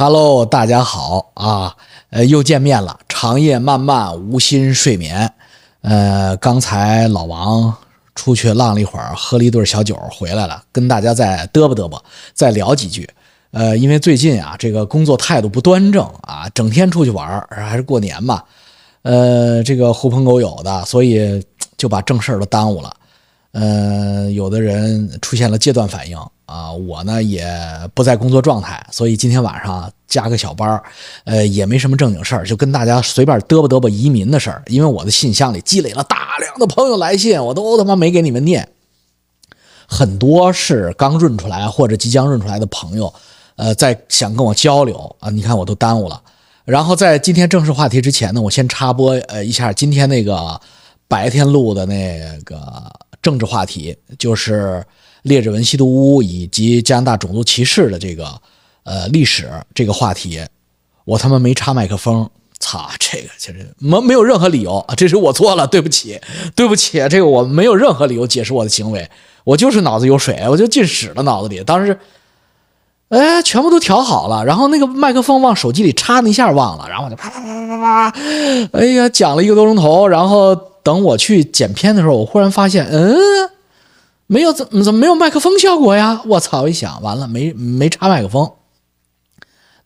Hello，大家好啊，呃，又见面了。长夜漫漫，无心睡眠。呃，刚才老王出去浪了一会儿，喝了一顿小酒，回来了，跟大家再嘚啵嘚啵，再聊几句。呃，因为最近啊，这个工作态度不端正啊，整天出去玩，还是过年嘛，呃，这个狐朋狗友的，所以就把正事儿都耽误了。呃，有的人出现了戒断反应。啊，我呢也不在工作状态，所以今天晚上加个小班呃，也没什么正经事儿，就跟大家随便嘚啵嘚啵移民的事儿。因为我的信箱里积累了大量的朋友来信，我都他妈没给你们念。很多是刚润出来或者即将润出来的朋友，呃，在想跟我交流啊，你看我都耽误了。然后在今天正式话题之前呢，我先插播呃一下今天那个白天录的那个政治话题，就是。列治文吸毒屋以及加拿大种族歧视的这个呃历史这个话题，我他妈没插麦克风，操，这个其实没没有任何理由啊，这是我错了，对不起，对不起，这个我没有任何理由解释我的行为，我就是脑子有水，我就进屎了脑子里，当时，哎，全部都调好了，然后那个麦克风往手机里插那一下忘了，然后我就啪啪啪啪啪啪，哎呀，讲了一个多钟头，然后等我去剪片的时候，我忽然发现，嗯。没有怎怎么没有麦克风效果呀？我操！一想完了没没插麦克风，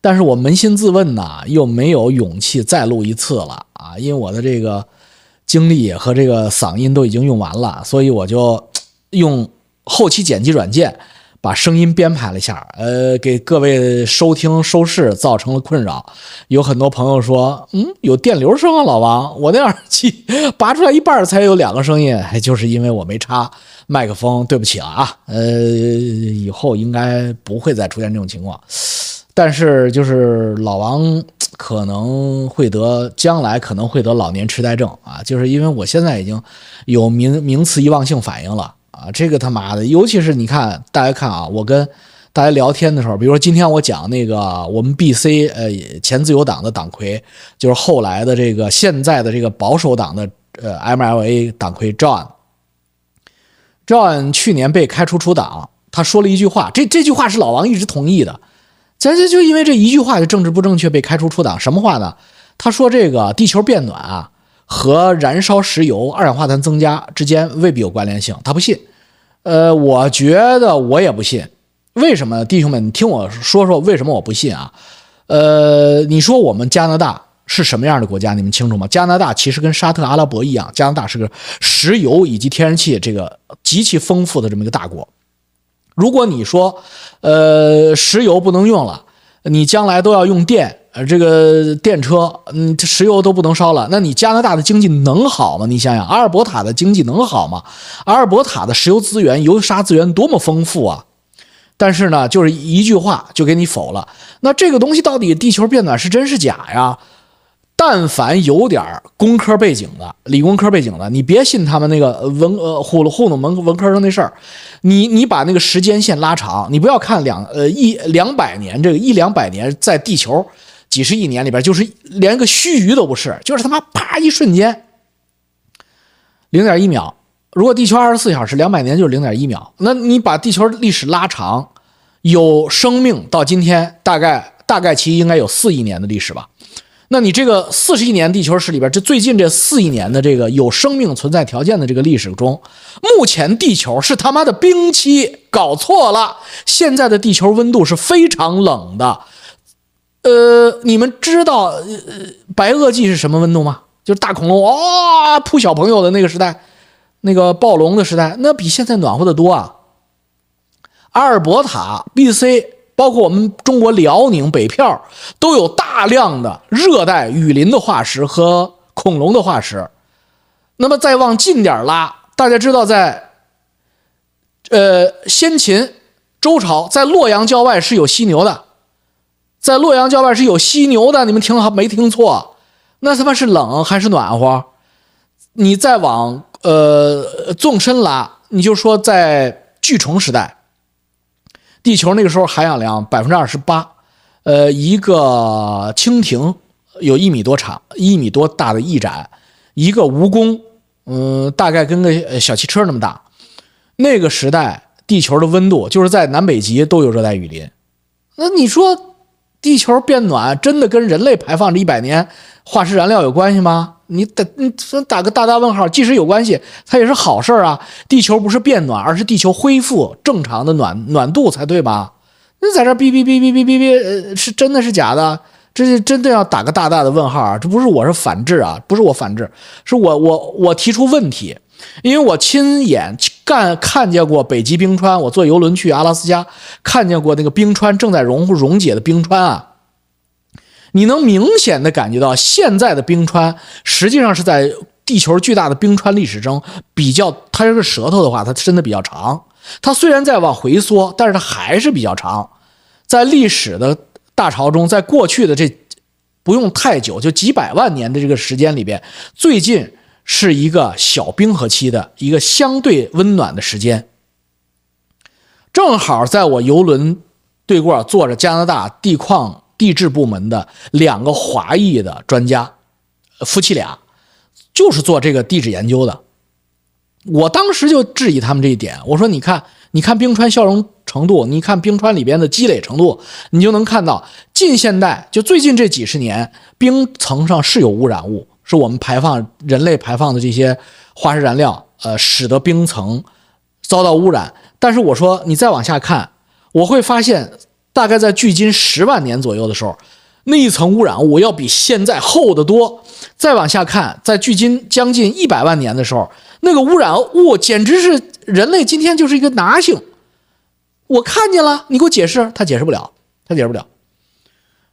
但是我扪心自问呐，又没有勇气再录一次了啊！因为我的这个精力和这个嗓音都已经用完了，所以我就用后期剪辑软件。把声音编排了一下，呃，给各位收听收视造成了困扰。有很多朋友说，嗯，有电流声啊，老王，我那耳机拔出来一半才有两个声音，就是因为我没插麦克风，对不起了啊。呃，以后应该不会再出现这种情况。但是就是老王可能会得，将来可能会得老年痴呆症啊，就是因为我现在已经有名名词遗忘性反应了。啊，这个他妈的，尤其是你看，大家看啊，我跟大家聊天的时候，比如说今天我讲那个我们 B C 呃前自由党的党魁，就是后来的这个现在的这个保守党的呃 M L A 党魁 John John 去年被开除出党，他说了一句话，这这句话是老王一直同意的，咱这就因为这一句话就政治不正确被开除出党，什么话呢？他说这个地球变暖啊和燃烧石油二氧化碳增加之间未必有关联性，他不信。呃，我觉得我也不信，为什么，弟兄们，你听我说说为什么我不信啊？呃，你说我们加拿大是什么样的国家？你们清楚吗？加拿大其实跟沙特阿拉伯一样，加拿大是个石油以及天然气这个极其丰富的这么一个大国。如果你说，呃，石油不能用了，你将来都要用电。呃，这个电车，嗯，石油都不能烧了，那你加拿大的经济能好吗？你想想，阿尔伯塔的经济能好吗？阿尔伯塔的石油资源、油砂资源多么丰富啊！但是呢，就是一句话就给你否了。那这个东西到底地球变暖是真是假呀？但凡有点工科背景的、理工科背景的，你别信他们那个文呃糊弄糊弄文文科生那事儿。你你把那个时间线拉长，你不要看两呃一两百年这个一两百年在地球。几十亿年里边，就是连个须臾都不是，就是他妈啪一瞬间，零点一秒。如果地球二十四小时，两百年就是零点一秒。那你把地球历史拉长，有生命到今天，大概大概其应该有四亿年的历史吧？那你这个四十亿年地球史里边，这最近这四亿年的这个有生命存在条件的这个历史中，目前地球是他妈的冰期，搞错了。现在的地球温度是非常冷的。呃，你们知道呃白垩纪是什么温度吗？就是大恐龙啊扑小朋友的那个时代，那个暴龙的时代，那比现在暖和的多啊。阿尔伯塔、B.C，包括我们中国辽宁北票，都有大量的热带雨林的化石和恐龙的化石。那么再往近点拉，大家知道在呃先秦、周朝，在洛阳郊外是有犀牛的。在洛阳郊外是有犀牛的，你们听好没听错？那他妈是冷还是暖和？你再往呃纵深拉，你就说在巨虫时代，地球那个时候含氧量百分之二十八，呃，一个蜻蜓有一米多长，一米多大的翼展，一个蜈蚣，嗯，大概跟个小汽车那么大。那个时代，地球的温度就是在南北极都有热带雨林。那你说？地球变暖真的跟人类排放这一百年化石燃料有关系吗？你打你打个大大问号。即使有关系，它也是好事儿啊。地球不是变暖，而是地球恢复正常的暖暖度才对吧？那在这哔哔哔哔哔哔哔，呃，是真的是假的？这是真的要打个大大的问号啊！这不是我是反制啊，不是我反制，是我我我提出问题，因为我亲眼干看见过北极冰川，我坐游轮去阿拉斯加，看见过那个冰川正在融溶解的冰川啊，你能明显的感觉到现在的冰川实际上是在地球巨大的冰川历史中比较，它这个舌头的话，它伸的比较长，它虽然在往回缩，但是它还是比较长，在历史的。大潮中，在过去的这不用太久，就几百万年的这个时间里边，最近是一个小冰河期的一个相对温暖的时间。正好在我游轮对过坐着加拿大地矿地质部门的两个华裔的专家，夫妻俩，就是做这个地质研究的。我当时就质疑他们这一点，我说：“你看，你看冰川消融。”程度，你看冰川里边的积累程度，你就能看到近现代就最近这几十年，冰层上是有污染物，是我们排放人类排放的这些化石燃料，呃，使得冰层遭到污染。但是我说你再往下看，我会发现，大概在距今十万年左右的时候，那一层污染物要比现在厚得多。再往下看，在距今将近一百万年的时候，那个污染物简直是人类今天就是一个拿性。我看见了，你给我解释，他解释不了，他解释不了，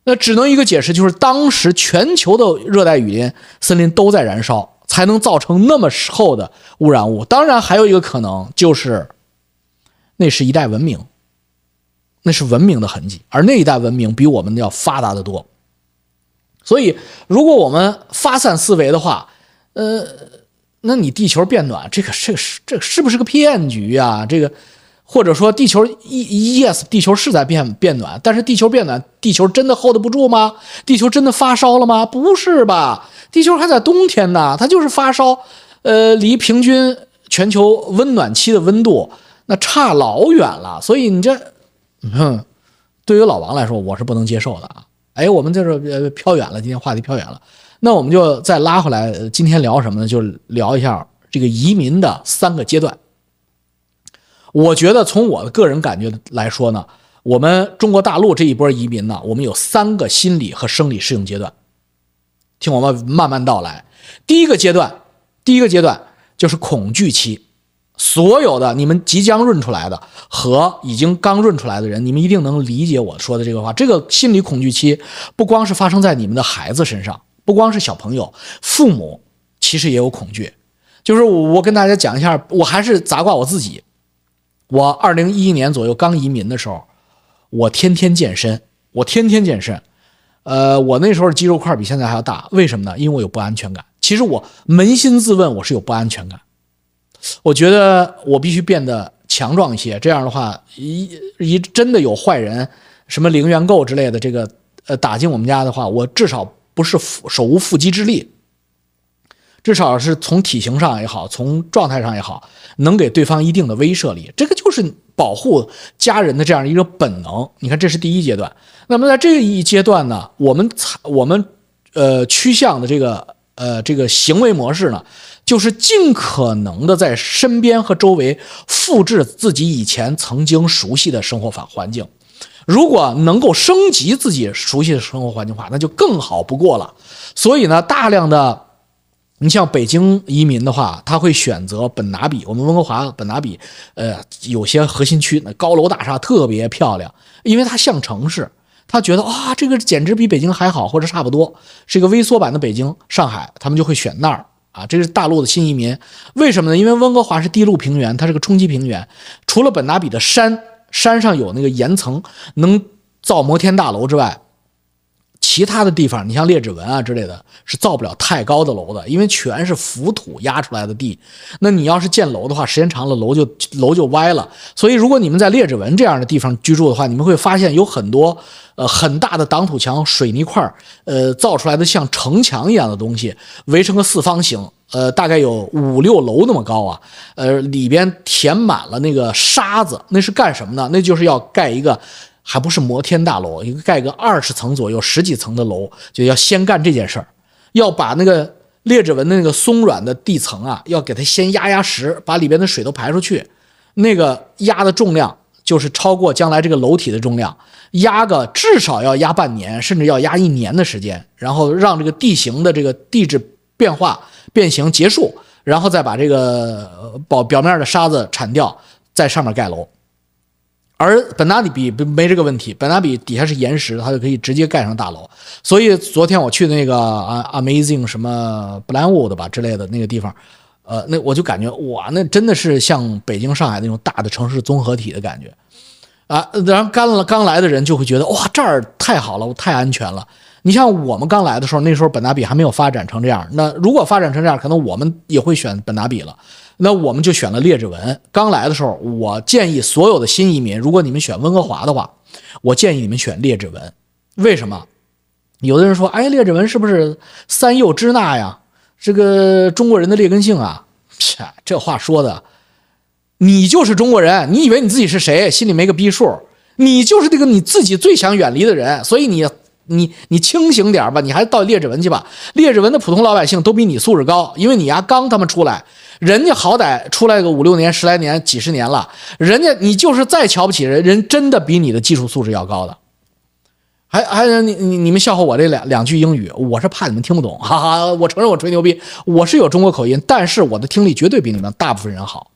那只能一个解释，就是当时全球的热带雨林森林都在燃烧，才能造成那么厚的污染物。当然，还有一个可能就是，那是一代文明，那是文明的痕迹，而那一代文明比我们要发达的多。所以，如果我们发散思维的话，呃，那你地球变暖，这个这个是这是不是个骗局啊？这个。或者说，地球一 yes，地球是在变变暖，但是地球变暖，地球真的 hold 不住吗？地球真的发烧了吗？不是吧？地球还在冬天呢，它就是发烧，呃，离平均全球温暖期的温度那差老远了。所以你这，嗯，对于老王来说，我是不能接受的啊。哎，我们这是呃飘远了，今天话题飘远了，那我们就再拉回来，今天聊什么呢？就聊一下这个移民的三个阶段。我觉得从我的个人感觉来说呢，我们中国大陆这一波移民呢，我们有三个心理和生理适应阶段，听我们慢慢道来。第一个阶段，第一个阶段就是恐惧期，所有的你们即将润出来的和已经刚润出来的人，你们一定能理解我说的这个话。这个心理恐惧期不光是发生在你们的孩子身上，不光是小朋友，父母其实也有恐惧。就是我跟大家讲一下，我还是砸挂我自己。我二零一一年左右刚移民的时候，我天天健身，我天天健身，呃，我那时候肌肉块比现在还要大，为什么呢？因为我有不安全感。其实我扪心自问，我是有不安全感。我觉得我必须变得强壮一些，这样的话，一一真的有坏人，什么零元购之类的，这个呃打进我们家的话，我至少不是手无缚鸡之力。至少是从体型上也好，从状态上也好，能给对方一定的威慑力。这个就是保护家人的这样一个本能。你看，这是第一阶段。那么在这一阶段呢，我们才我们呃趋向的这个呃这个行为模式呢，就是尽可能的在身边和周围复制自己以前曾经熟悉的生活环环境。如果能够升级自己熟悉的生活环境的话，那就更好不过了。所以呢，大量的。你像北京移民的话，他会选择本拿比，我们温哥华本拿比，呃，有些核心区那高楼大厦特别漂亮，因为它像城市，他觉得啊，这个简直比北京还好，或者差不多，是一个微缩版的北京、上海，他们就会选那儿啊。这是大陆的新移民，为什么呢？因为温哥华是地陆平原，它是个冲积平原，除了本拿比的山，山上有那个岩层能造摩天大楼之外。其他的地方，你像列治文啊之类的，是造不了太高的楼的，因为全是浮土压出来的地。那你要是建楼的话，时间长了楼就楼就歪了。所以，如果你们在列治文这样的地方居住的话，你们会发现有很多呃很大的挡土墙、水泥块呃造出来的像城墙一样的东西，围成个四方形，呃，大概有五六楼那么高啊。呃，里边填满了那个沙子，那是干什么呢？那就是要盖一个还不是摩天大楼，一个盖个二十层左右、十几层的楼，就要先干这件事儿，要把那个劣质纹的那个松软的地层啊，要给它先压压实，把里边的水都排出去。那个压的重量就是超过将来这个楼体的重量，压个至少要压半年，甚至要压一年的时间，然后让这个地形的这个地质变化变形结束，然后再把这个表表面的沙子铲掉，在上面盖楼。而本拿比没这个问题，本拿比底下是岩石，它就可以直接盖上大楼。所以昨天我去那个啊 Amazing 什么 b l a n w o o d 吧之类的那个地方，呃，那我就感觉哇，那真的是像北京、上海那种大的城市综合体的感觉啊。然后刚了刚来的人就会觉得哇，这儿太好了，太安全了。你像我们刚来的时候，那时候本拿比还没有发展成这样。那如果发展成这样，可能我们也会选本拿比了。那我们就选了列治文。刚来的时候，我建议所有的新移民，如果你们选温哥华的话，我建议你们选列治文。为什么？有的人说，哎，列治文是不是三幼支那呀？这个中国人的劣根性啊？切，这话说的，你就是中国人，你以为你自己是谁？心里没个逼数。你就是这个你自己最想远离的人，所以你。你你清醒点吧，你还到列治文去吧。列治文的普通老百姓都比你素质高，因为你呀刚他妈出来，人家好歹出来个五六年、十来年、几十年了，人家你就是再瞧不起人，人真的比你的技术素质要高的。还还你你你们笑话我这两两句英语，我是怕你们听不懂，哈哈。我承认我吹牛逼，我是有中国口音，但是我的听力绝对比你们大部分人好。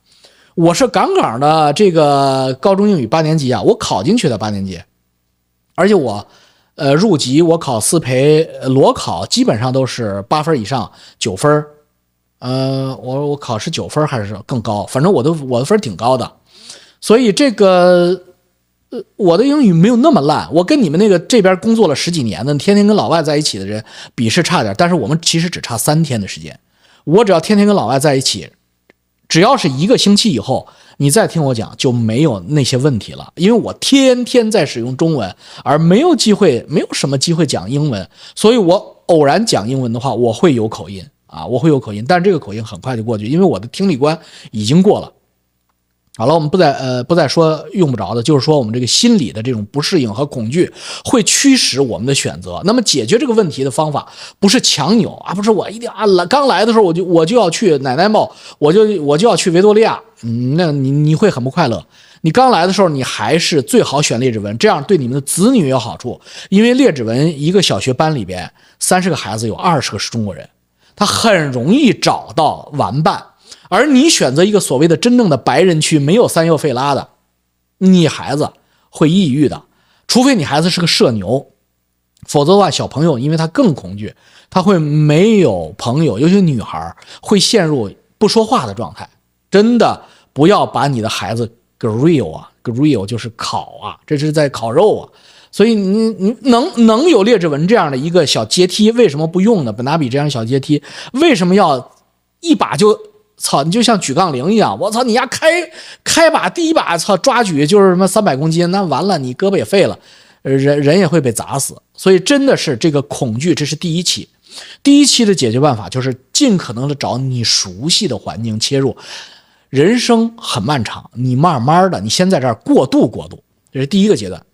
我是杠杠的这个高中英语八年级啊，我考进去的八年级，而且我。呃，入籍我考四培裸考基本上都是八分以上，九分呃，我我考是九分还是更高？反正我都我的分挺高的，所以这个呃，我的英语没有那么烂。我跟你们那个这边工作了十几年的，天天跟老外在一起的人比是差点，但是我们其实只差三天的时间。我只要天天跟老外在一起，只要是一个星期以后。你再听我讲，就没有那些问题了，因为我天天在使用中文，而没有机会，没有什么机会讲英文，所以我偶然讲英文的话，我会有口音啊，我会有口音，但是这个口音很快就过去，因为我的听力关已经过了。好了，我们不再呃不再说用不着的，就是说我们这个心理的这种不适应和恐惧会驱使我们的选择。那么解决这个问题的方法不是强扭啊，不是我一定啊来刚来的时候我就我就要去奶奶帽，我就我就要去维多利亚，嗯，那你你会很不快乐。你刚来的时候你还是最好选列治文，这样对你们的子女有好处，因为列治文一个小学班里边三十个孩子有二十个是中国人，他很容易找到玩伴。而你选择一个所谓的真正的白人区，没有三幼费拉的，你孩子会抑郁的，除非你孩子是个社牛，否则的话，小朋友因为他更恐惧，他会没有朋友，尤其女孩会陷入不说话的状态。真的不要把你的孩子 grill 啊，grill 就是烤啊，这是在烤肉啊。所以你你能能有列治文这样的一个小阶梯，为什么不用呢？本达比这样小阶梯，为什么要一把就？操，你就像举杠铃一样，我操，你丫开开把第一把，操抓举就是什么三百公斤，那完了，你胳膊也废了，人人也会被砸死。所以真的是这个恐惧，这是第一期，第一期的解决办法就是尽可能的找你熟悉的环境切入。人生很漫长，你慢慢的，你先在这儿过渡过渡，这是第一个阶段。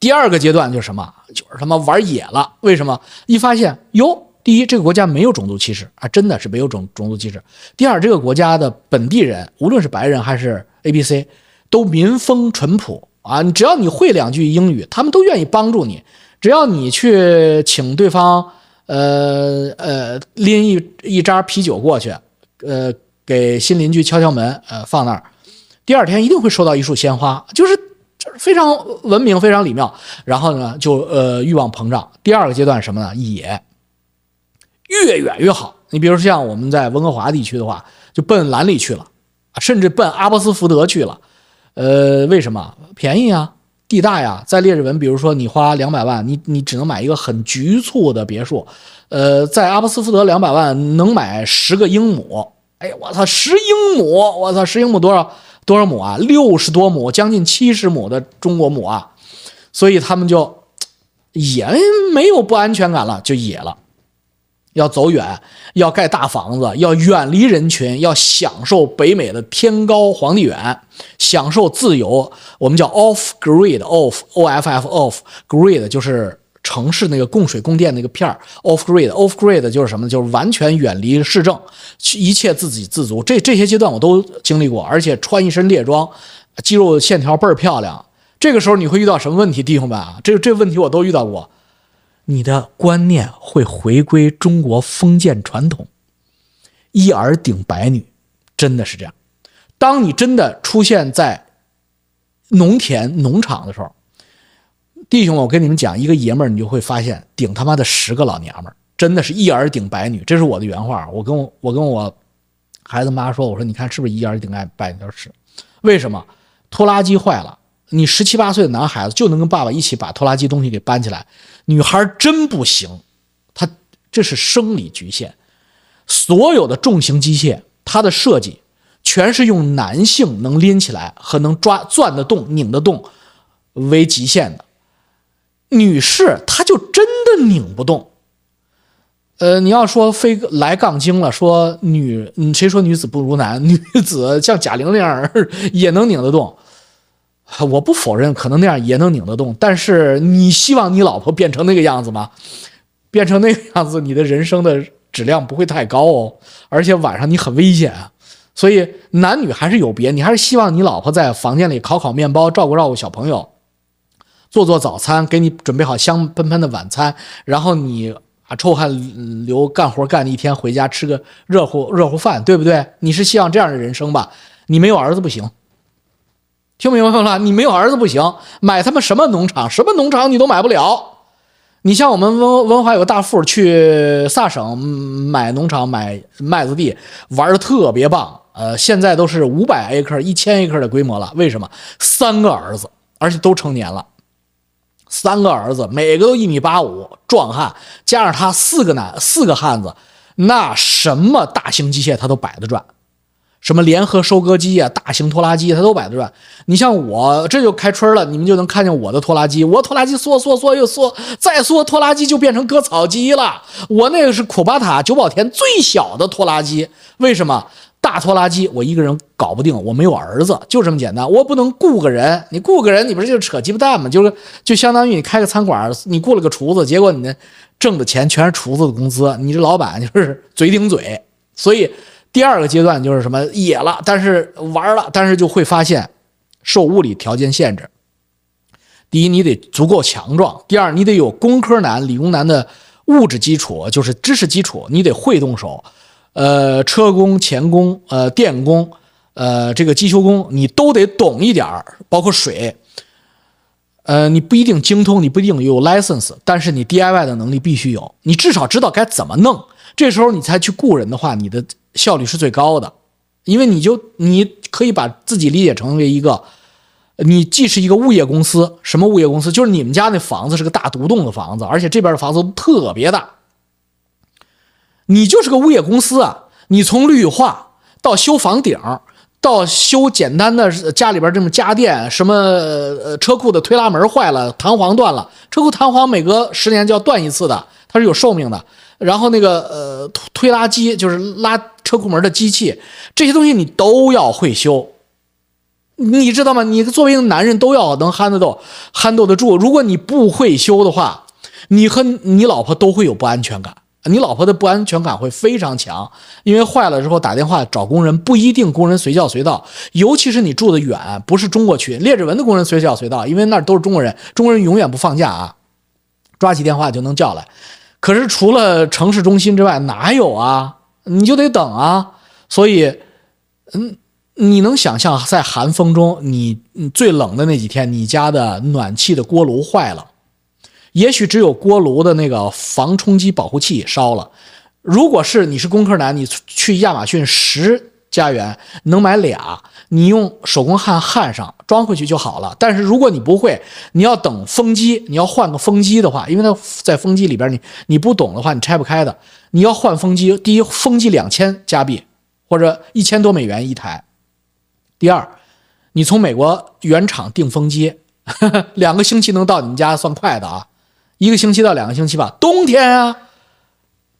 第二个阶段就是什么？就是他妈玩野了。为什么？一发现哟。第一，这个国家没有种族歧视啊，真的是没有种种族歧视。第二，这个国家的本地人，无论是白人还是 A、B、C，都民风淳朴啊。只要你会两句英语，他们都愿意帮助你。只要你去请对方，呃呃，拎一一扎啤酒过去，呃，给新邻居敲敲门，呃，放那儿，第二天一定会收到一束鲜花，就是就是非常文明、非常礼貌。然后呢，就呃欲望膨胀。第二个阶段什么呢？野。越远越好。你比如说像我们在温哥华地区的话，就奔兰利去了，甚至奔阿波斯福德去了。呃，为什么便宜啊？地大呀。在列治文，比如说你花两百万，你你只能买一个很局促的别墅。呃，在阿波斯福德两百万能买十个英亩。哎，我操，十英亩！我操，十英亩多少多少亩啊？六十多亩，将近七十亩的中国亩啊！所以他们就也没有不安全感了，就野了。要走远，要盖大房子，要远离人群，要享受北美的天高皇帝远，享受自由。我们叫 off grid，off o f f off grid 就是城市那个供水供电那个片儿，off grid，off grid 就是什么？就是完全远离市政，一切自给自足。这这些阶段我都经历过，而且穿一身猎装，肌肉线条倍儿漂亮。这个时候你会遇到什么问题，弟兄们啊？这这问题我都遇到过。你的观念会回归中国封建传统，一儿顶百女，真的是这样。当你真的出现在农田农场的时候，弟兄们，我跟你们讲，一个爷们儿，你就会发现顶他妈的十个老娘们儿，真的是一儿顶百女，这是我的原话。我跟我我跟我孩子妈说，我说你看是不是一儿顶爱百女？是，为什么？拖拉机坏了。你十七八岁的男孩子就能跟爸爸一起把拖拉机东西给搬起来，女孩真不行，她这是生理局限。所有的重型机械，它的设计全是用男性能拎起来和能抓钻得动、拧得动为极限的，女士她就真的拧不动。呃，你要说非来杠精了，说女，谁说女子不如男？女子像贾玲那样也能拧得动。我不否认，可能那样也能拧得动，但是你希望你老婆变成那个样子吗？变成那个样子，你的人生的质量不会太高哦，而且晚上你很危险。所以男女还是有别，你还是希望你老婆在房间里烤烤面包，照顾照顾小朋友，做做早餐，给你准备好香喷喷的晚餐，然后你啊臭汗流干活干一天，回家吃个热乎热乎饭，对不对？你是希望这样的人生吧？你没有儿子不行。听明白了？你没有儿子不行，买他妈什么农场，什么农场你都买不了。你像我们文文华有个大富去萨省买农场买麦子地，玩的特别棒。呃，现在都是五百 acre、一千 acre 的规模了。为什么？三个儿子，而且都成年了。三个儿子，每个都一米八五，壮汉，加上他四个男四个汉子，那什么大型机械他都摆得转。什么联合收割机啊，大型拖拉机，他都摆得转。你像我这就开春了，你们就能看见我的拖拉机。我拖拉机缩缩缩又缩，再缩拖拉机就变成割草机了。我那个是库巴塔九宝田最小的拖拉机。为什么大拖拉机我一个人搞不定？我没有儿子，就这么简单。我不能雇个人，你雇个人，你不是就扯鸡巴蛋吗？就是就相当于你开个餐馆，你雇了个厨子，结果你挣的钱全是厨子的工资，你这老板就是嘴顶嘴，所以。第二个阶段就是什么野了，但是玩了，但是就会发现受物理条件限制。第一，你得足够强壮；第二，你得有工科男、理工男的物质基础，就是知识基础，你得会动手。呃，车工、钳工、呃，电工、呃，这个机修工，你都得懂一点儿，包括水。呃，你不一定精通，你不一定有 license，但是你 DIY 的能力必须有，你至少知道该怎么弄。这时候你才去雇人的话，你的。效率是最高的，因为你就你可以把自己理解成为一个，你既是一个物业公司，什么物业公司？就是你们家那房子是个大独栋的房子，而且这边的房子特别大，你就是个物业公司啊！你从绿化到修房顶，到修简单的家里边这种家电，什么呃车库的推拉门坏了，弹簧断了，车库弹簧每隔十年就要断一次的，它是有寿命的。然后那个呃推拉机就是拉车库门的机器，这些东西你都要会修，你知道吗？你作为一个男人都要能憨得动，憨豆得住。如果你不会修的话，你和你老婆都会有不安全感，你老婆的不安全感会非常强，因为坏了之后打电话找工人不一定工人随叫随到，尤其是你住的远，不是中国区，列治文的工人随叫随到，因为那都是中国人，中国人永远不放假啊，抓起电话就能叫来。可是除了城市中心之外，哪有啊？你就得等啊。所以，嗯，你能想象在寒风中，你最冷的那几天，你家的暖气的锅炉坏了，也许只有锅炉的那个防冲击保护器烧了。如果是你是工科男，你去亚马逊十。家园能买俩，你用手工焊焊上，装回去就好了。但是如果你不会，你要等风机，你要换个风机的话，因为它在风机里边，你你不懂的话，你拆不开的。你要换风机，第一，风机两千加币或者一千多美元一台；第二，你从美国原厂订风机，两个星期能到你们家算快的啊，一个星期到两个星期吧。冬天啊，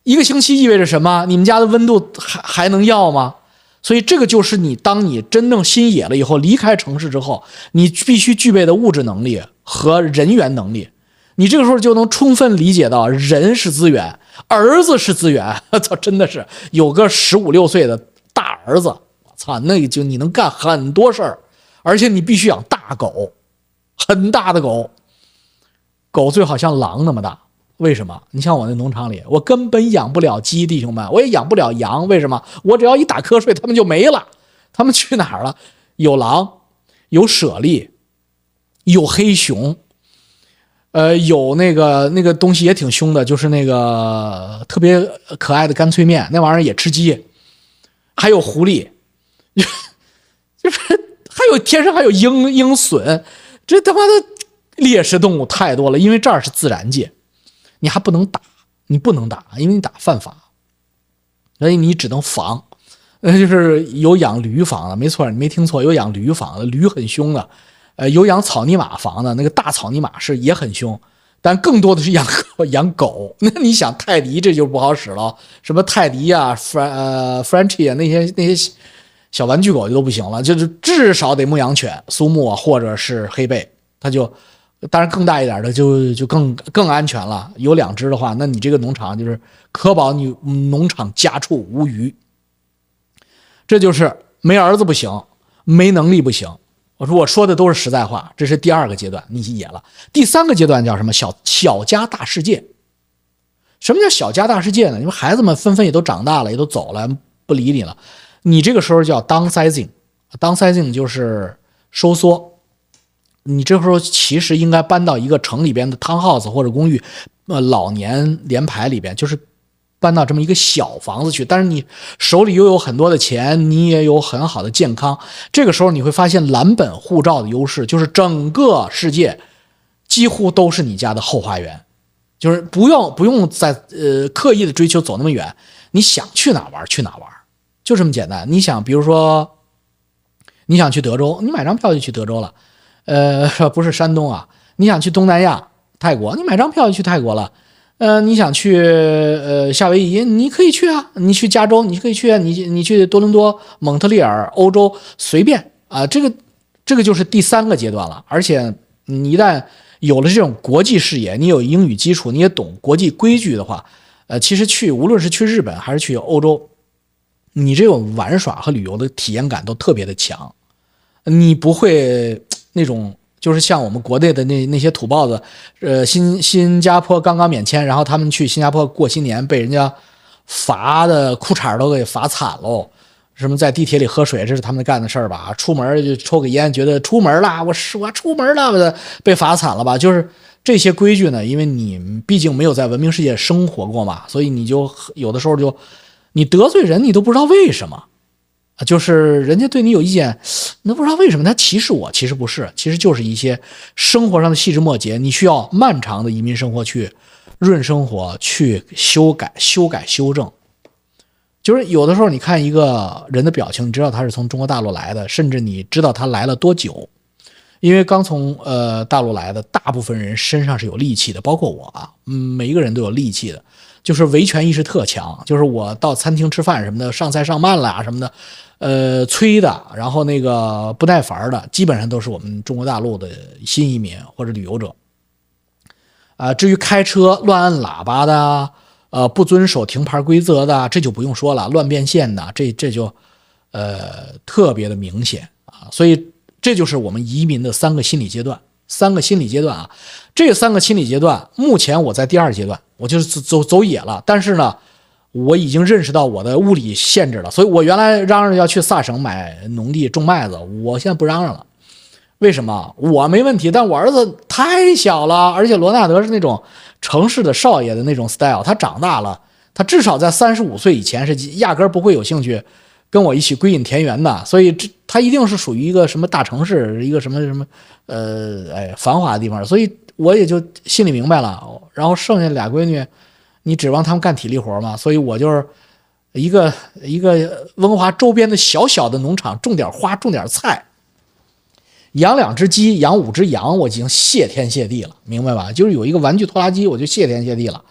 一个星期意味着什么？你们家的温度还还能要吗？所以这个就是你当你真正心野了以后，离开城市之后，你必须具备的物质能力和人员能力。你这个时候就能充分理解到，人是资源，儿子是资源。我 操，真的是有个十五六岁的大儿子，我操，那就你能干很多事儿，而且你必须养大狗，很大的狗，狗最好像狼那么大。为什么？你像我那农场里，我根本养不了鸡，弟兄们，我也养不了羊。为什么？我只要一打瞌睡，它们就没了。它们去哪儿了？有狼，有猞猁，有黑熊，呃，有那个那个东西也挺凶的，就是那个特别可爱的干脆面，那玩意儿也吃鸡。还有狐狸，就是还有天上还有鹰鹰隼，这他妈的猎食动物太多了。因为这儿是自然界。你还不能打，你不能打，因为你打犯法，所以你只能防。那，就是有养驴房的，没错，你没听错，有养驴房的，驴很凶的。呃，有养草泥马房的，那个大草泥马是也很凶，但更多的是养 养狗。那你想泰迪这就不好使了，什么泰迪啊、Fr 呃 Frenchie 啊那些那些小玩具狗就都不行了，就是至少得牧羊犬、苏牧啊，或者是黑背，它就。当然，更大一点的就就更更安全了。有两只的话，那你这个农场就是可保你农场家畜无虞。这就是没儿子不行，没能力不行。我说我说的都是实在话。这是第二个阶段，你野了。第三个阶段叫什么？小小家大世界。什么叫小家大世界呢？因为孩子们纷纷也都长大了，也都走了，不理你了。你这个时候叫 downsizing，downsizing 就是收缩。你这时候其实应该搬到一个城里边的 townhouse 或者公寓，呃，老年联排里边，就是搬到这么一个小房子去。但是你手里又有很多的钱，你也有很好的健康。这个时候你会发现蓝本护照的优势就是整个世界几乎都是你家的后花园，就是不用不用再呃刻意的追求走那么远，你想去哪玩去哪玩，就这么简单。你想，比如说你想去德州，你买张票就去德州了。呃，不是山东啊，你想去东南亚泰国，你买张票就去泰国了。呃，你想去呃夏威夷，你可以去啊，你去加州，你可以去啊，你你去多伦多、蒙特利尔，欧洲随便啊。这个这个就是第三个阶段了。而且你一旦有了这种国际视野，你有英语基础，你也懂国际规矩的话，呃，其实去无论是去日本还是去欧洲，你这种玩耍和旅游的体验感都特别的强，你不会。那种就是像我们国内的那那些土包子，呃，新新加坡刚刚免签，然后他们去新加坡过新年，被人家罚的裤衩都给罚惨喽。什么在地铁里喝水，这是他们干的事儿吧？出门就抽个烟，觉得出门了，我我出门了，被罚惨了吧？就是这些规矩呢，因为你毕竟没有在文明世界生活过嘛，所以你就有的时候就你得罪人，你都不知道为什么。就是人家对你有意见，那不知道为什么他歧视我，其实不是，其实就是一些生活上的细枝末节，你需要漫长的移民生活去润生活，去修改、修改、修正。就是有的时候你看一个人的表情，你知道他是从中国大陆来的，甚至你知道他来了多久，因为刚从呃大陆来的大部分人身上是有戾气的，包括我啊，嗯，每一个人都有戾气的，就是维权意识特强，就是我到餐厅吃饭什么的，上菜上慢了啊什么的。呃，催的，然后那个不耐烦的，基本上都是我们中国大陆的新移民或者旅游者。啊，至于开车乱按喇叭的，呃，不遵守停牌规则的，这就不用说了，乱变线的，这这就，呃，特别的明显啊。所以这就是我们移民的三个心理阶段，三个心理阶段啊。这三个心理阶段，目前我在第二阶段，我就是走走野了，但是呢。我已经认识到我的物理限制了，所以我原来嚷嚷要去萨省买农地种麦子，我现在不嚷嚷了。为什么？我没问题，但我儿子太小了，而且罗纳德是那种城市的少爷的那种 style，他长大了，他至少在三十五岁以前是压根儿不会有兴趣跟我一起归隐田园的，所以这他一定是属于一个什么大城市，一个什么什么呃哎繁华的地方，所以我也就心里明白了。然后剩下俩闺女。你指望他们干体力活吗？所以我就是一个一个温华周边的小小的农场，种点花，种点菜，养两只鸡，养五只羊，我已经谢天谢地了，明白吧？就是有一个玩具拖拉机，我就谢天谢地了。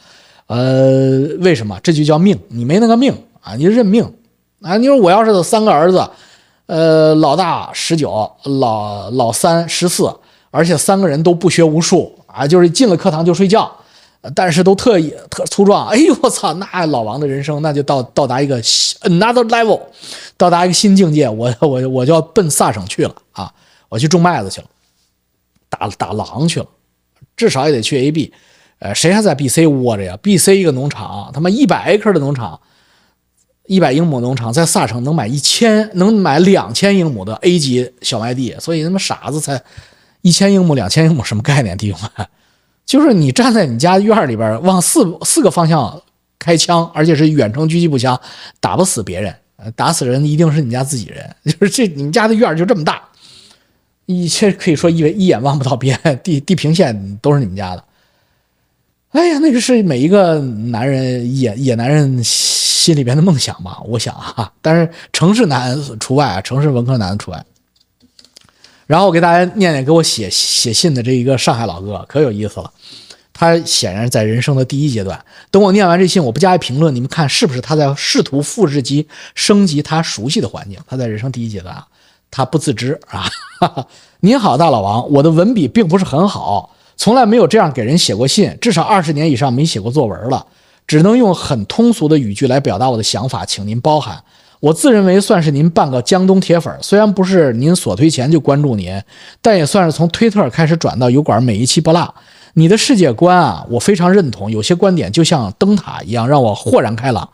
呃，为什么？这就叫命，你没那个命啊，你就认命啊。你说我要是有三个儿子，呃，老大十九，老老三十四，而且三个人都不学无术啊，就是进了课堂就睡觉。但是都特意特粗壮，哎呦我操！那老王的人生那就到到达一个 another level，到达一个新境界。我 我我就要奔萨省去了啊！我去种麦子去了，打打狼去了，至少也得去 A B。呃，谁还在 B C 窝着呀？B C 一个农场，他妈一百 acre 的农场，一百英亩农场，在萨省能买一千，能买两千英亩的 A 级小麦地，所以他妈傻子才一千英亩、两千英亩什么概念，弟兄们？就是你站在你家院里边，往四四个方向开枪，而且是远程狙击步枪，打不死别人，打死人一定是你家自己人。就是这，你们家的院就这么大，一切可以说一一眼望不到边，地地平线都是你们家的。哎呀，那个是每一个男人野野男人心里边的梦想吧？我想啊，但是城市男除外啊，城市文科男除外。然后我给大家念念给我写写信的这一个上海老哥，可有意思了。他显然在人生的第一阶段。等我念完这信，我不加以评论，你们看是不是他在试图复制及升级他熟悉的环境？他在人生第一阶段啊，他不自知啊。您好，大老王，我的文笔并不是很好，从来没有这样给人写过信，至少二十年以上没写过作文了，只能用很通俗的语句来表达我的想法，请您包涵。我自认为算是您半个江东铁粉，虽然不是您所推前就关注您，但也算是从推特开始转到油管每一期不落。你的世界观啊，我非常认同，有些观点就像灯塔一样，让我豁然开朗。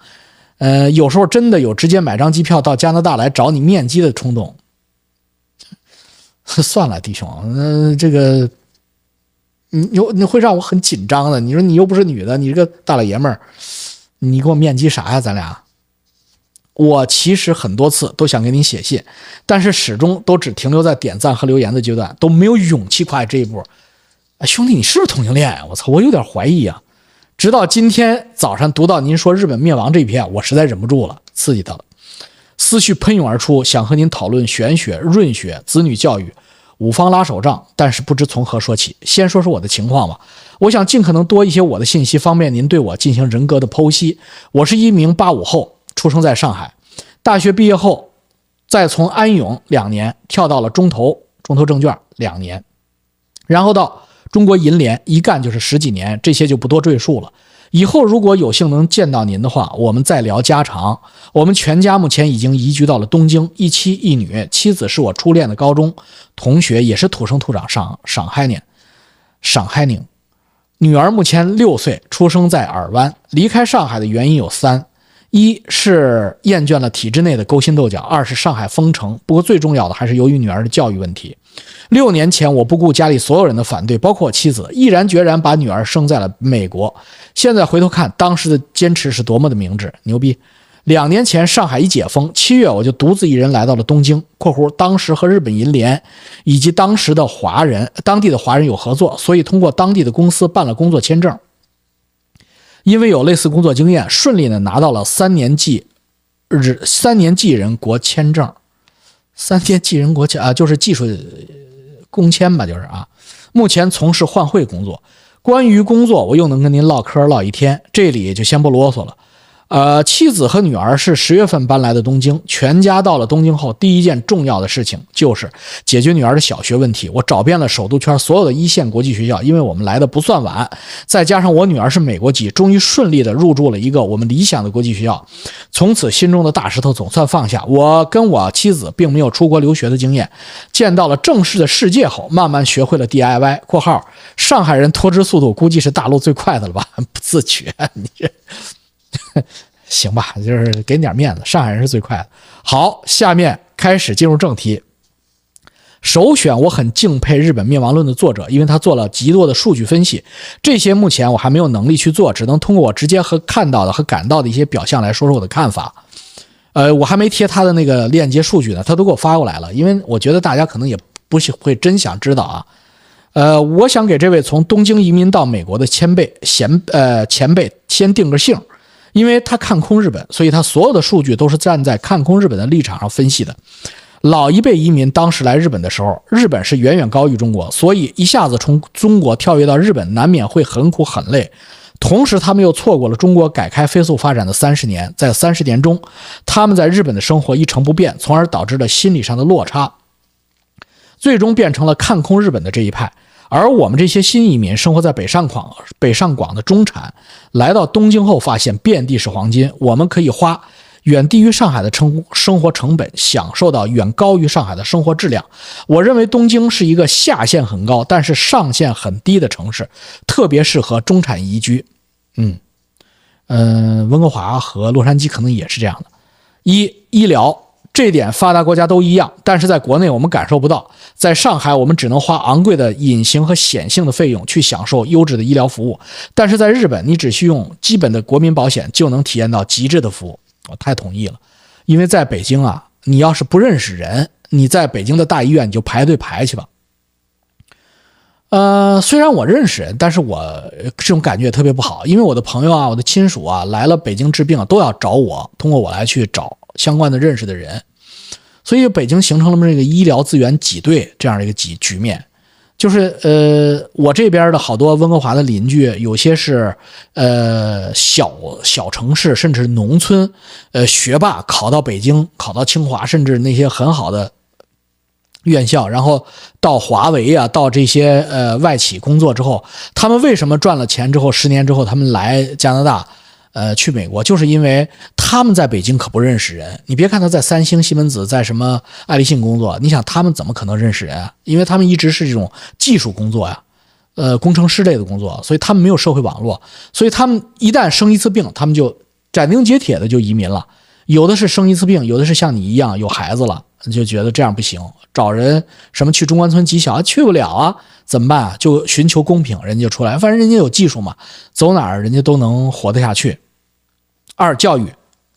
呃，有时候真的有直接买张机票到加拿大来找你面基的冲动。算了，弟兄，嗯，这个你又你会让我很紧张的。你说你又不是女的，你这个大老爷们儿，你给我面基啥呀？咱俩。我其实很多次都想给你写信，但是始终都只停留在点赞和留言的阶段，都没有勇气跨这一步。兄弟，你是不是同性恋呀？我操，我有点怀疑啊。直到今天早上读到您说日本灭亡这一篇，我实在忍不住了，刺激到了，思绪喷涌而出，想和您讨论玄学、润学、子女教育、五方拉手杖，但是不知从何说起。先说说我的情况吧，我想尽可能多一些我的信息，方便您对我进行人格的剖析。我是一名八五后。出生在上海，大学毕业后，再从安永两年跳到了中投，中投证券两年，然后到中国银联一干就是十几年，这些就不多赘述了。以后如果有幸能见到您的话，我们再聊家常。我们全家目前已经移居到了东京，一妻一女，妻子是我初恋的高中同学，也是土生土长上上海人，上海人。女儿目前六岁，出生在尔湾。离开上海的原因有三。一是厌倦了体制内的勾心斗角，二是上海封城。不过最重要的还是由于女儿的教育问题。六年前，我不顾家里所有人的反对，包括我妻子，毅然决然把女儿生在了美国。现在回头看，当时的坚持是多么的明智，牛逼！两年前，上海一解封，七月我就独自一人来到了东京（括弧当时和日本银联以及当时的华人、当地的华人有合作，所以通过当地的公司办了工作签证）。因为有类似工作经验，顺利的拿到了三年技日三年技人国签证，三年技人国签啊，就是技术工签吧，就是啊。目前从事换汇工作，关于工作，我又能跟您唠嗑唠一天，这里就先不啰嗦了。呃，妻子和女儿是十月份搬来的东京，全家到了东京后，第一件重要的事情就是解决女儿的小学问题。我找遍了首都圈所有的一线国际学校，因为我们来的不算晚，再加上我女儿是美国籍，终于顺利的入住了一个我们理想的国际学校。从此心中的大石头总算放下。我跟我妻子并没有出国留学的经验，见到了正式的世界后，慢慢学会了 DIY。（括号上海人脱脂速度估计是大陆最快的了吧？不自觉，你这。） 行吧，就是给你点面子。上海人是最快的。好，下面开始进入正题。首选，我很敬佩日本灭亡论的作者，因为他做了极多的数据分析。这些目前我还没有能力去做，只能通过我直接和看到的和感到的一些表象来说说我的看法。呃，我还没贴他的那个链接数据呢，他都给我发过来了。因为我觉得大家可能也不会真想知道啊。呃，我想给这位从东京移民到美国的前辈贤呃前辈先定个性。因为他看空日本，所以他所有的数据都是站在看空日本的立场上分析的。老一辈移民当时来日本的时候，日本是远远高于中国，所以一下子从中国跳跃到日本，难免会很苦很累。同时他们又错过了中国改开飞速发展的三十年，在三十年中，他们在日本的生活一成不变，从而导致了心理上的落差，最终变成了看空日本的这一派。而我们这些新移民生活在北上广、北上广的中产，来到东京后发现遍地是黄金，我们可以花远低于上海的成生活成本，享受到远高于上海的生活质量。我认为东京是一个下限很高，但是上限很低的城市，特别适合中产宜居。嗯，嗯，温哥华和洛杉矶可能也是这样的。一医疗。这点发达国家都一样，但是在国内我们感受不到。在上海，我们只能花昂贵的隐形和显性的费用去享受优质的医疗服务；但是在日本，你只需用基本的国民保险就能体验到极致的服务。我太同意了，因为在北京啊，你要是不认识人，你在北京的大医院你就排队排去吧。呃，虽然我认识人，但是我这种感觉也特别不好，因为我的朋友啊，我的亲属啊，来了北京治病啊都要找我，通过我来去找。相关的认识的人，所以北京形成了这个医疗资源挤兑这样的一个局局面，就是呃，我这边的好多温哥华的邻居，有些是呃小小城市，甚至农村，呃学霸考到北京，考到清华，甚至那些很好的院校，然后到华为啊，到这些呃外企工作之后，他们为什么赚了钱之后，十年之后他们来加拿大？呃，去美国就是因为他们在北京可不认识人。你别看他在三星、西门子、在什么爱立信工作，你想他们怎么可能认识人啊？因为他们一直是这种技术工作呀，呃，工程师类的工作，所以他们没有社会网络。所以他们一旦生一次病，他们就斩钉截铁的就移民了。有的是生一次病，有的是像你一样有孩子了，就觉得这样不行，找人什么去中关村技校去不了啊，怎么办啊？就寻求公平，人家就出来，反正人家有技术嘛，走哪儿人家都能活得下去。二教育，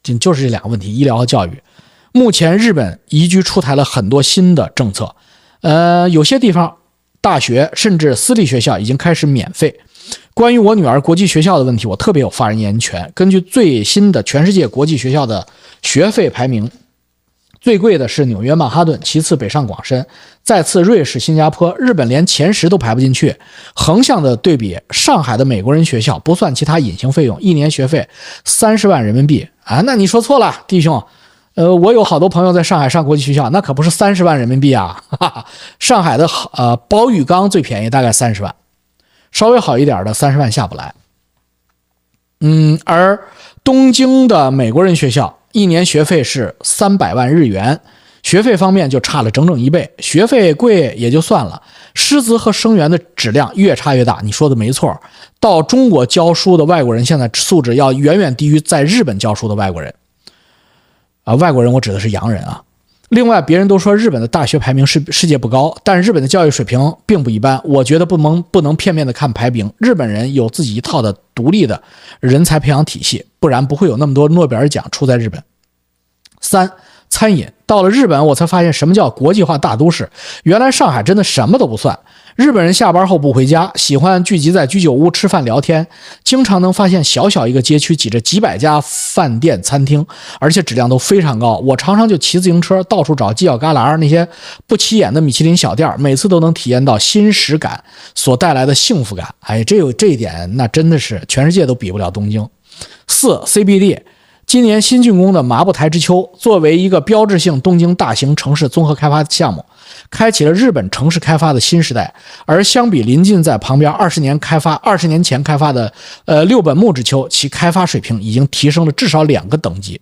就就是这两个问题，医疗和教育。目前日本移居出台了很多新的政策，呃，有些地方大学甚至私立学校已经开始免费。关于我女儿国际学校的问题，我特别有发言权。根据最新的全世界国际学校的学费排名。最贵的是纽约曼哈顿，其次北上广深，再次瑞士、新加坡，日本连前十都排不进去。横向的对比，上海的美国人学校不算其他隐形费用，一年学费三十万人民币啊！那你说错了，弟兄。呃，我有好多朋友在上海上国际学校，那可不是三十万人民币啊！哈哈，上海的呃包玉刚最便宜大概三十万，稍微好一点的三十万下不来。嗯，而东京的美国人学校。一年学费是三百万日元，学费方面就差了整整一倍。学费贵也就算了，师资和生源的质量越差越大。你说的没错，到中国教书的外国人现在素质要远远低于在日本教书的外国人。啊，外国人我指的是洋人啊。另外，别人都说日本的大学排名是世界不高，但日本的教育水平并不一般。我觉得不能不能片面的看排名，日本人有自己一套的独立的人才培养体系，不然不会有那么多诺贝尔奖出在日本。三。餐饮到了日本，我才发现什么叫国际化大都市。原来上海真的什么都不算。日本人下班后不回家，喜欢聚集在居酒屋吃饭聊天，经常能发现小小一个街区挤着几百家饭店餐厅，而且质量都非常高。我常常就骑自行车到处找犄角旮旯那些不起眼的米其林小店，每次都能体验到新食感所带来的幸福感。哎，这有这一点，那真的是全世界都比不了东京。四 CBD。今年新竣工的麻布台之丘，作为一个标志性东京大型城市综合开发项目，开启了日本城市开发的新时代。而相比临近在旁边二十年开发、二十年前开发的呃六本木之丘，其开发水平已经提升了至少两个等级。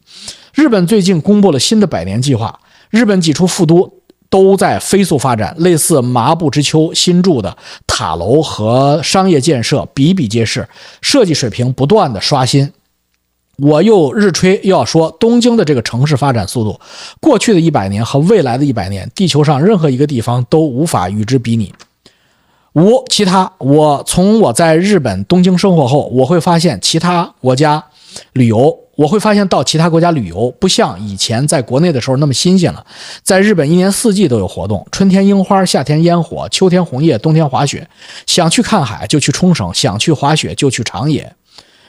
日本最近公布了新的百年计划，日本几处副都都在飞速发展，类似麻布之丘新筑的塔楼和商业建设比比皆是，设计水平不断的刷新。我又日吹又要说，东京的这个城市发展速度，过去的一百年和未来的一百年，地球上任何一个地方都无法与之比拟。无其他，我从我在日本东京生活后，我会发现其他国家旅游，我会发现到其他国家旅游不像以前在国内的时候那么新鲜了。在日本，一年四季都有活动：春天樱花，夏天烟火，秋天红叶，冬天滑雪。想去看海就去冲绳，想去滑雪就去长野。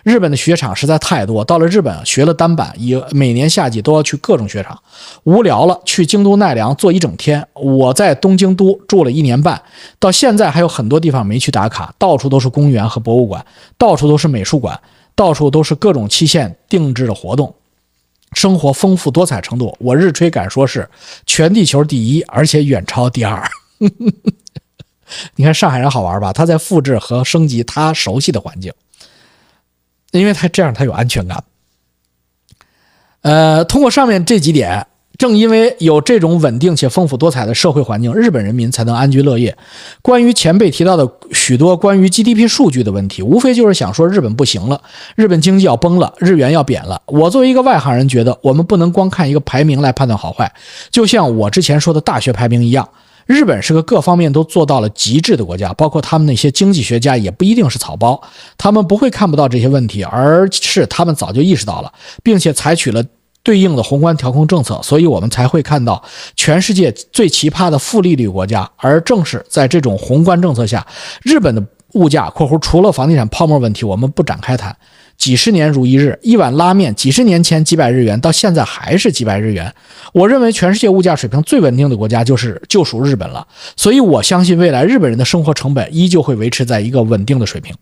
日本的雪场实在太多，到了日本学了单板，以每年夏季都要去各种雪场，无聊了去京都奈良坐一整天。我在东京都住了一年半，到现在还有很多地方没去打卡，到处都是公园和博物馆，到处都是美术馆，到处都是各种期限定制的活动，生活丰富多彩程度，我日吹敢说是全地球第一，而且远超第二。你看上海人好玩吧？他在复制和升级他熟悉的环境。因为他这样，他有安全感。呃，通过上面这几点，正因为有这种稳定且丰富多彩的社会环境，日本人民才能安居乐业。关于前辈提到的许多关于 GDP 数据的问题，无非就是想说日本不行了，日本经济要崩了，日元要贬了。我作为一个外行人，觉得我们不能光看一个排名来判断好坏，就像我之前说的大学排名一样。日本是个各方面都做到了极致的国家，包括他们那些经济学家也不一定是草包，他们不会看不到这些问题，而是他们早就意识到了，并且采取了对应的宏观调控政策，所以我们才会看到全世界最奇葩的负利率国家。而正是在这种宏观政策下，日本的物价（括弧除了房地产泡沫问题，我们不展开谈）。几十年如一日，一碗拉面几十年前几百日元，到现在还是几百日元。我认为全世界物价水平最稳定的国家就是就属日本了，所以我相信未来日本人的生活成本依旧会维持在一个稳定的水平。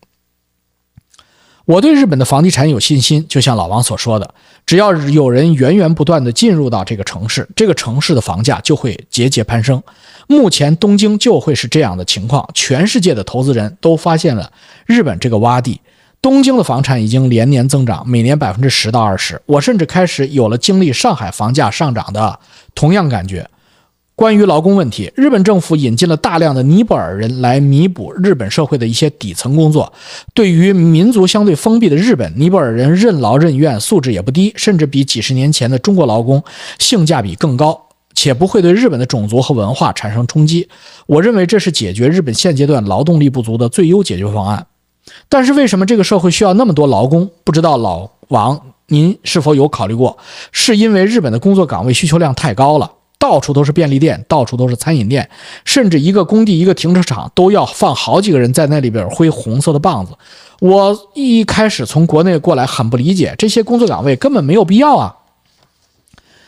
我对日本的房地产有信心，就像老王所说的，只要有人源源不断的进入到这个城市，这个城市的房价就会节节攀升。目前东京就会是这样的情况，全世界的投资人都发现了日本这个洼地。东京的房产已经连年增长，每年百分之十到二十。我甚至开始有了经历上海房价上涨的同样感觉。关于劳工问题，日本政府引进了大量的尼泊尔人来弥补日本社会的一些底层工作。对于民族相对封闭的日本，尼泊尔人任劳任怨，素质也不低，甚至比几十年前的中国劳工性价比更高，且不会对日本的种族和文化产生冲击。我认为这是解决日本现阶段劳动力不足的最优解决方案。但是为什么这个社会需要那么多劳工？不知道老王，您是否有考虑过？是因为日本的工作岗位需求量太高了，到处都是便利店，到处都是餐饮店，甚至一个工地、一个停车场都要放好几个人在那里边挥红色的棒子。我一开始从国内过来，很不理解这些工作岗位根本没有必要啊。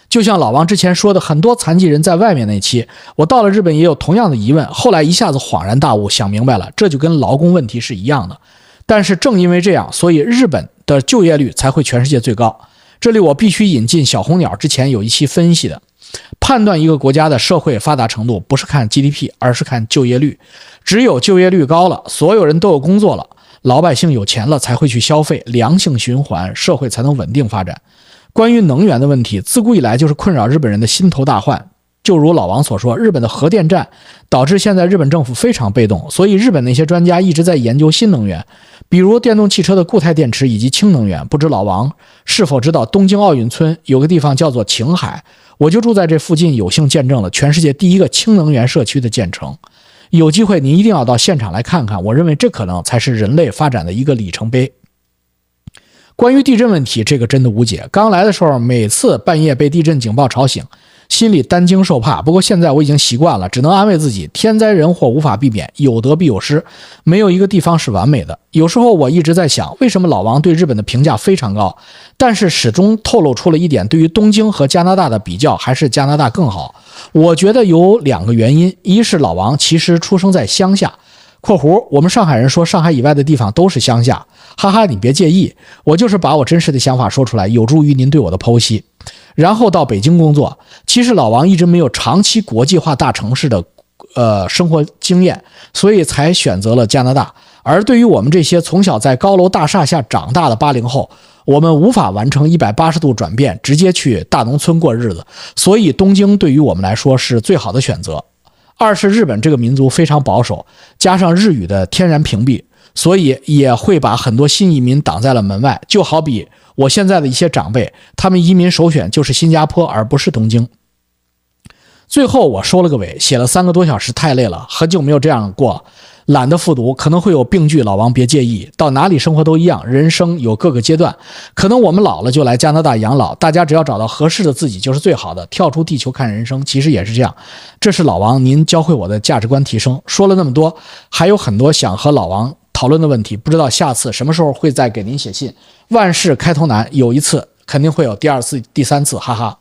就像老王之前说的，很多残疾人在外面那期，我到了日本也有同样的疑问。后来一下子恍然大悟，想明白了，这就跟劳工问题是一样的。但是正因为这样，所以日本的就业率才会全世界最高。这里我必须引进小红鸟之前有一期分析的，判断一个国家的社会发达程度，不是看 GDP，而是看就业率。只有就业率高了，所有人都有工作了，老百姓有钱了，才会去消费，良性循环，社会才能稳定发展。关于能源的问题，自古以来就是困扰日本人的心头大患。就如老王所说，日本的核电站导致现在日本政府非常被动，所以日本那些专家一直在研究新能源，比如电动汽车的固态电池以及氢能源。不知老王是否知道，东京奥运村有个地方叫做晴海，我就住在这附近，有幸见证了全世界第一个氢能源社区的建成。有机会您一定要到现场来看看，我认为这可能才是人类发展的一个里程碑。关于地震问题，这个真的无解。刚来的时候，每次半夜被地震警报吵醒，心里担惊受怕。不过现在我已经习惯了，只能安慰自己：天灾人祸无法避免，有得必有失，没有一个地方是完美的。有时候我一直在想，为什么老王对日本的评价非常高，但是始终透露出了一点，对于东京和加拿大的比较，还是加拿大更好。我觉得有两个原因：一是老王其实出生在乡下。括弧，我们上海人说上海以外的地方都是乡下，哈哈，你别介意，我就是把我真实的想法说出来，有助于您对我的剖析。然后到北京工作，其实老王一直没有长期国际化大城市的，呃，生活经验，所以才选择了加拿大。而对于我们这些从小在高楼大厦下长大的八零后，我们无法完成一百八十度转变，直接去大农村过日子，所以东京对于我们来说是最好的选择。二是日本这个民族非常保守，加上日语的天然屏蔽，所以也会把很多新移民挡在了门外。就好比我现在的一些长辈，他们移民首选就是新加坡，而不是东京。最后我收了个尾，写了三个多小时，太累了，很久没有这样过。懒得复读，可能会有病句，老王别介意。到哪里生活都一样，人生有各个阶段，可能我们老了就来加拿大养老，大家只要找到合适的自己就是最好的。跳出地球看人生，其实也是这样。这是老王您教会我的价值观提升。说了那么多，还有很多想和老王。讨论的问题，不知道下次什么时候会再给您写信。万事开头难，有一次肯定会有第二次、第三次，哈哈。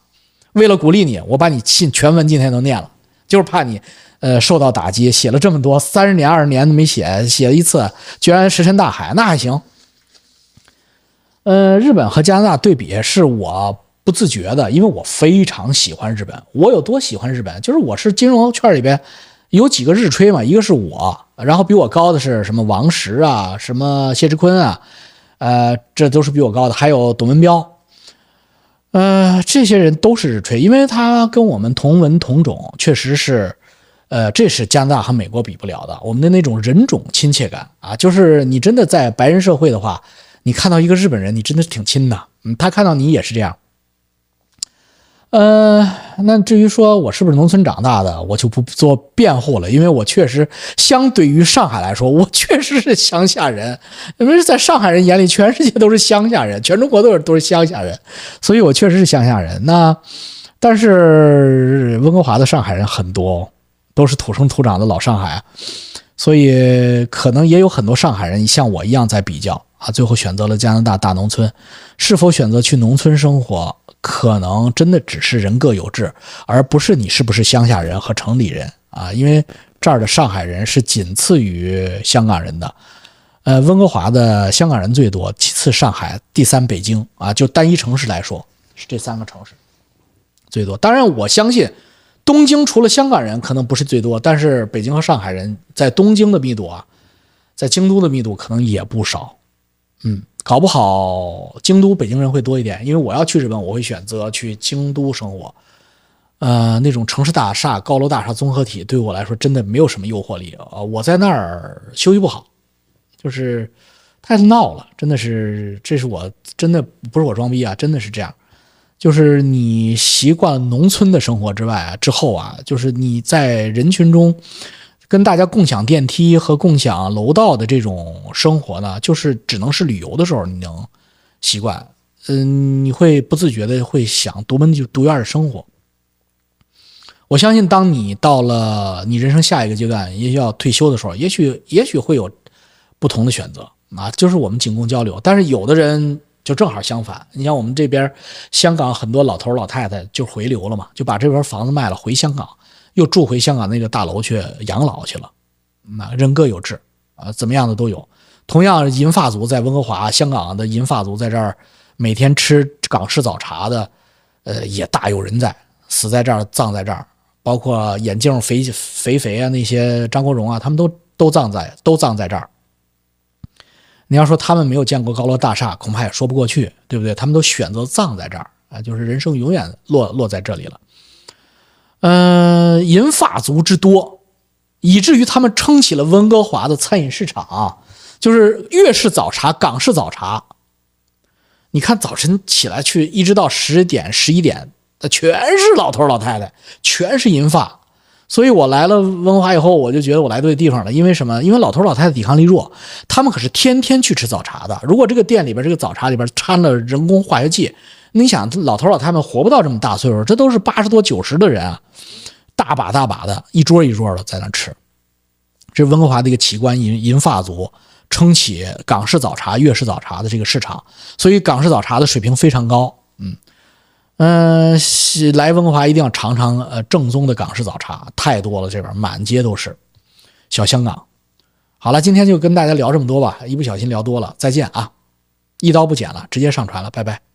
为了鼓励你，我把你信全文今天都念了，就是怕你，呃，受到打击。写了这么多，三十年、二十年都没写，写了一次，居然石沉大海，那还行。呃，日本和加拿大对比是我不自觉的，因为我非常喜欢日本。我有多喜欢日本？就是我是金融圈里边有几个日吹嘛，一个是我，然后比我高的是什么王石啊，什么谢志坤啊，呃，这都是比我高的，还有董文彪。呃，这些人都是日吹，因为他跟我们同文同种，确实是，呃，这是加拿大和美国比不了的。我们的那种人种亲切感啊，就是你真的在白人社会的话。你看到一个日本人，你真的是挺亲的。嗯，他看到你也是这样。呃，那至于说我是不是农村长大的，我就不做辩护了，因为我确实相对于上海来说，我确实是乡下人。因为在上海人眼里，全世界都是乡下人，全中国都是都是乡下人，所以我确实是乡下人。那但是温哥华的上海人很多，都是土生土长的老上海，所以可能也有很多上海人像我一样在比较。啊，最后选择了加拿大大农村，是否选择去农村生活，可能真的只是人各有志，而不是你是不是乡下人和城里人啊。因为这儿的上海人是仅次于香港人的，呃，温哥华的香港人最多，其次上海，第三北京啊。就单一城市来说，是这三个城市最多。当然，我相信东京除了香港人可能不是最多，但是北京和上海人在东京的密度啊，在京都的密度可能也不少。嗯，搞不好京都北京人会多一点，因为我要去日本，我会选择去京都生活。呃，那种城市大厦、高楼大厦综合体对我来说真的没有什么诱惑力啊！我在那儿休息不好，就是太闹了，真的是，这是我真的不是我装逼啊，真的是这样。就是你习惯农村的生活之外啊，之后啊，就是你在人群中。跟大家共享电梯和共享楼道的这种生活呢，就是只能是旅游的时候你能习惯，嗯，你会不自觉的会想独门独院的生活。我相信，当你到了你人生下一个阶段，也许要退休的时候，也许也许会有不同的选择啊，就是我们仅供交流。但是有的人就正好相反，你像我们这边香港很多老头老太太就回流了嘛，就把这边房子卖了回香港。又住回香港那个大楼去养老去了，那人各有志啊，怎么样的都有。同样，银发族在温哥华、香港的银发族在这儿每天吃港式早茶的，呃，也大有人在，死在这儿，葬在这儿。包括眼镜肥肥肥啊，那些张国荣啊，他们都都葬在都葬在这儿。你要说他们没有见过高楼大厦，恐怕也说不过去，对不对？他们都选择葬在这儿啊，就是人生永远落落在这里了。嗯，银发族之多，以至于他们撑起了温哥华的餐饮市场。就是粤式早茶、港式早茶，你看早晨起来去，一直到十点、十一点，那全是老头老太太，全是银发。所以我来了温哥华以后，我就觉得我来对地方了。因为什么？因为老头老太太抵抗力弱，他们可是天天去吃早茶的。如果这个店里边这个早茶里边掺了人工化学剂，你想，老头老太太活不到这么大岁数，这都是八十多九十的人啊，大把大把的，一桌一桌的在那吃。这温哥华的一个奇观，银银发族撑起港式早茶、粤式早茶的这个市场，所以港式早茶的水平非常高。嗯嗯，来温哥华一定要尝尝呃正宗的港式早茶，太多了，这边满街都是小香港。好了，今天就跟大家聊这么多吧，一不小心聊多了，再见啊！一刀不剪了，直接上传了，拜拜。